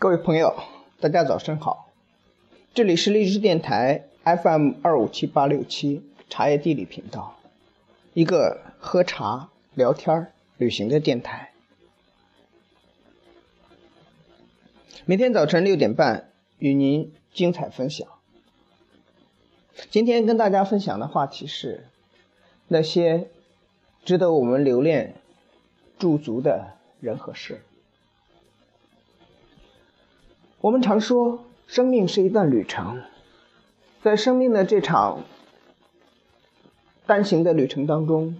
各位朋友，大家早上好，这里是励志电台 FM 二五七八六七茶叶地理频道，一个喝茶、聊天、旅行的电台。每天早晨六点半与您精彩分享。今天跟大家分享的话题是那些值得我们留恋、驻足的人和事。我们常说，生命是一段旅程，在生命的这场单行的旅程当中，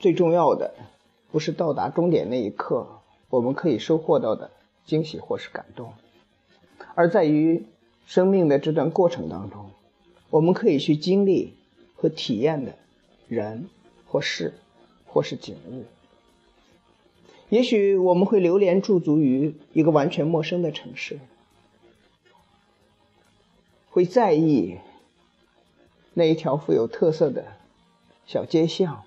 最重要的不是到达终点那一刻我们可以收获到的惊喜或是感动，而在于生命的这段过程当中，我们可以去经历和体验的人或事或是景物。也许我们会流连驻足于一个完全陌生的城市，会在意那一条富有特色的小街巷，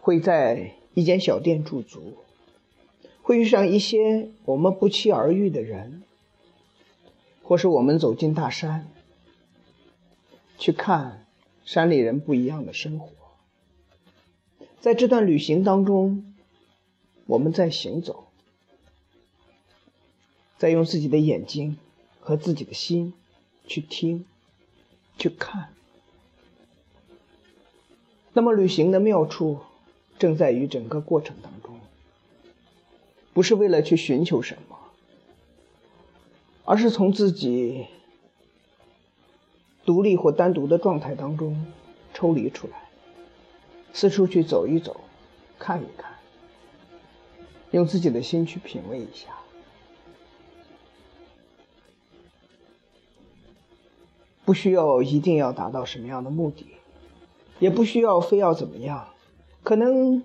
会在一间小店驻足，会遇上一些我们不期而遇的人，或是我们走进大山，去看山里人不一样的生活。在这段旅行当中。我们在行走，在用自己的眼睛和自己的心去听、去看。那么，旅行的妙处正在于整个过程当中，不是为了去寻求什么，而是从自己独立或单独的状态当中抽离出来，四处去走一走，看一看。用自己的心去品味一下，不需要一定要达到什么样的目的，也不需要非要怎么样。可能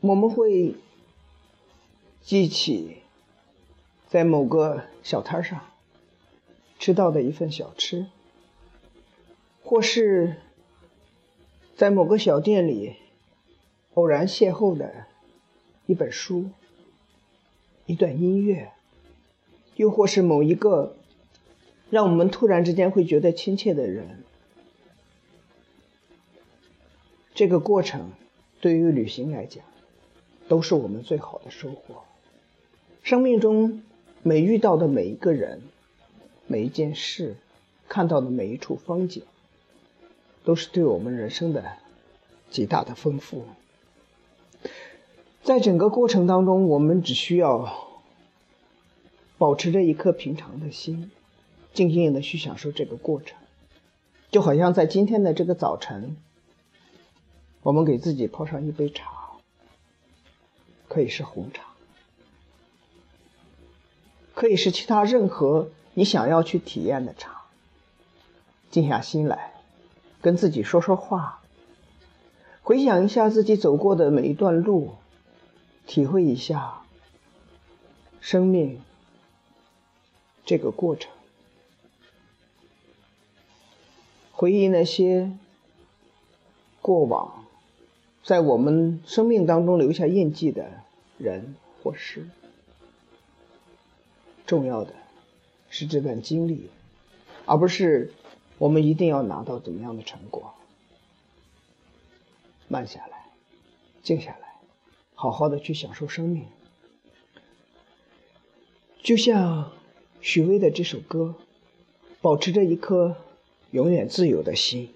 我们会记起在某个小摊上吃到的一份小吃，或是在某个小店里偶然邂逅的一本书。一段音乐，又或是某一个让我们突然之间会觉得亲切的人，这个过程对于旅行来讲，都是我们最好的收获。生命中每遇到的每一个人、每一件事、看到的每一处风景，都是对我们人生的极大的丰富。在整个过程当中，我们只需要保持着一颗平常的心，静静的去享受这个过程，就好像在今天的这个早晨，我们给自己泡上一杯茶，可以是红茶，可以是其他任何你想要去体验的茶，静下心来，跟自己说说话，回想一下自己走过的每一段路。体会一下生命这个过程，回忆那些过往在我们生命当中留下印记的人或事。重要的是这段经历，而不是我们一定要拿到怎么样的成果。慢下来，静下来。好好的去享受生命，就像许巍的这首歌，保持着一颗永远自由的心，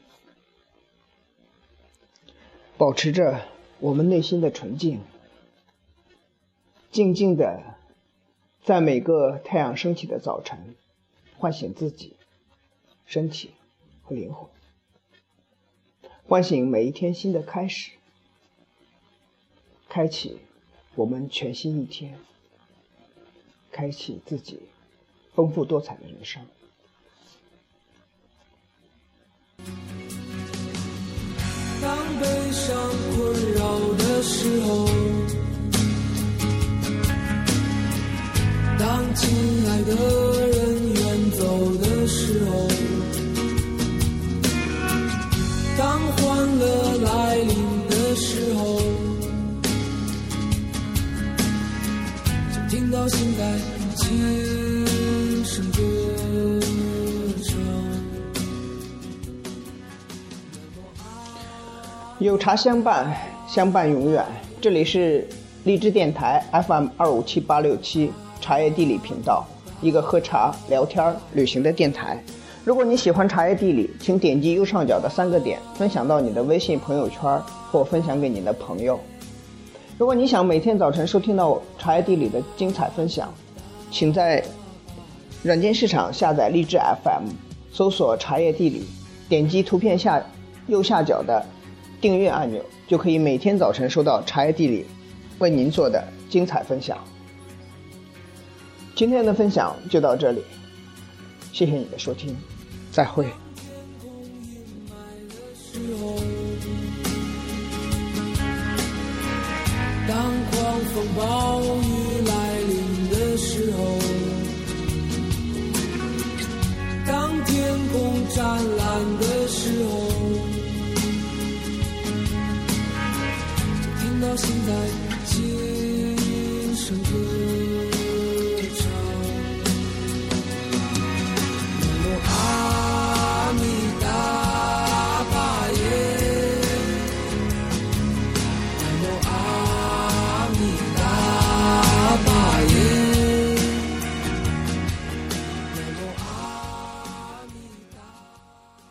保持着我们内心的纯净，静静的在每个太阳升起的早晨，唤醒自己身体和灵魂，唤醒每一天新的开始。开启我们全新一天，开启自己丰富多彩的人生。当悲伤困扰的时候，当亲爱的到到心在。有茶相伴，相伴永远。这里是荔枝电台 FM 二五七八六七茶叶地理频道，一个喝茶、聊天、旅行的电台。如果你喜欢茶叶地理，请点击右上角的三个点，分享到你的微信朋友圈或分享给你的朋友。如果你想每天早晨收听到茶叶地理的精彩分享，请在软件市场下载荔枝 FM，搜索“茶叶地理”，点击图片下右下角的订阅按钮，就可以每天早晨收到茶叶地理为您做的精彩分享。今天的分享就到这里，谢谢你的收听，再会。风暴雨来临的时候，当天空湛蓝的时候，听到心在。